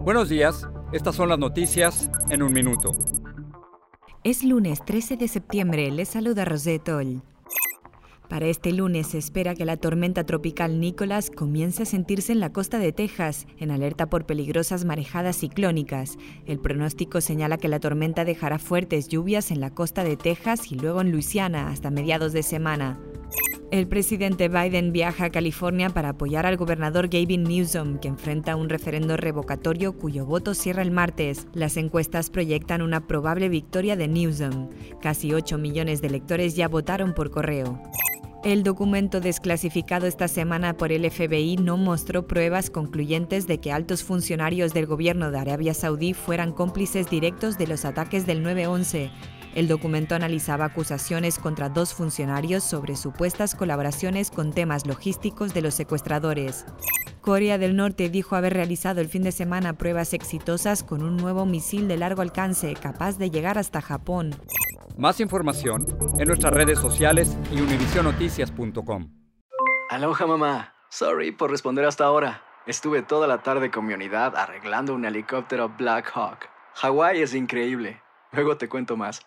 Buenos días, estas son las noticias en un minuto. Es lunes 13 de septiembre, les saluda Rosette Toll. Para este lunes se espera que la tormenta tropical Nicholas comience a sentirse en la costa de Texas, en alerta por peligrosas marejadas ciclónicas. El pronóstico señala que la tormenta dejará fuertes lluvias en la costa de Texas y luego en Luisiana hasta mediados de semana. El presidente Biden viaja a California para apoyar al gobernador Gavin Newsom, que enfrenta un referendo revocatorio cuyo voto cierra el martes. Las encuestas proyectan una probable victoria de Newsom. Casi 8 millones de electores ya votaron por correo. El documento desclasificado esta semana por el FBI no mostró pruebas concluyentes de que altos funcionarios del gobierno de Arabia Saudí fueran cómplices directos de los ataques del 9-11. El documento analizaba acusaciones contra dos funcionarios sobre supuestas colaboraciones con temas logísticos de los secuestradores. Corea del Norte dijo haber realizado el fin de semana pruebas exitosas con un nuevo misil de largo alcance capaz de llegar hasta Japón. Más información en nuestras redes sociales y univisionoticias.com. Aloha mamá. Sorry por responder hasta ahora. Estuve toda la tarde con mi unidad arreglando un helicóptero Black Hawk. Hawái es increíble. Luego te cuento más.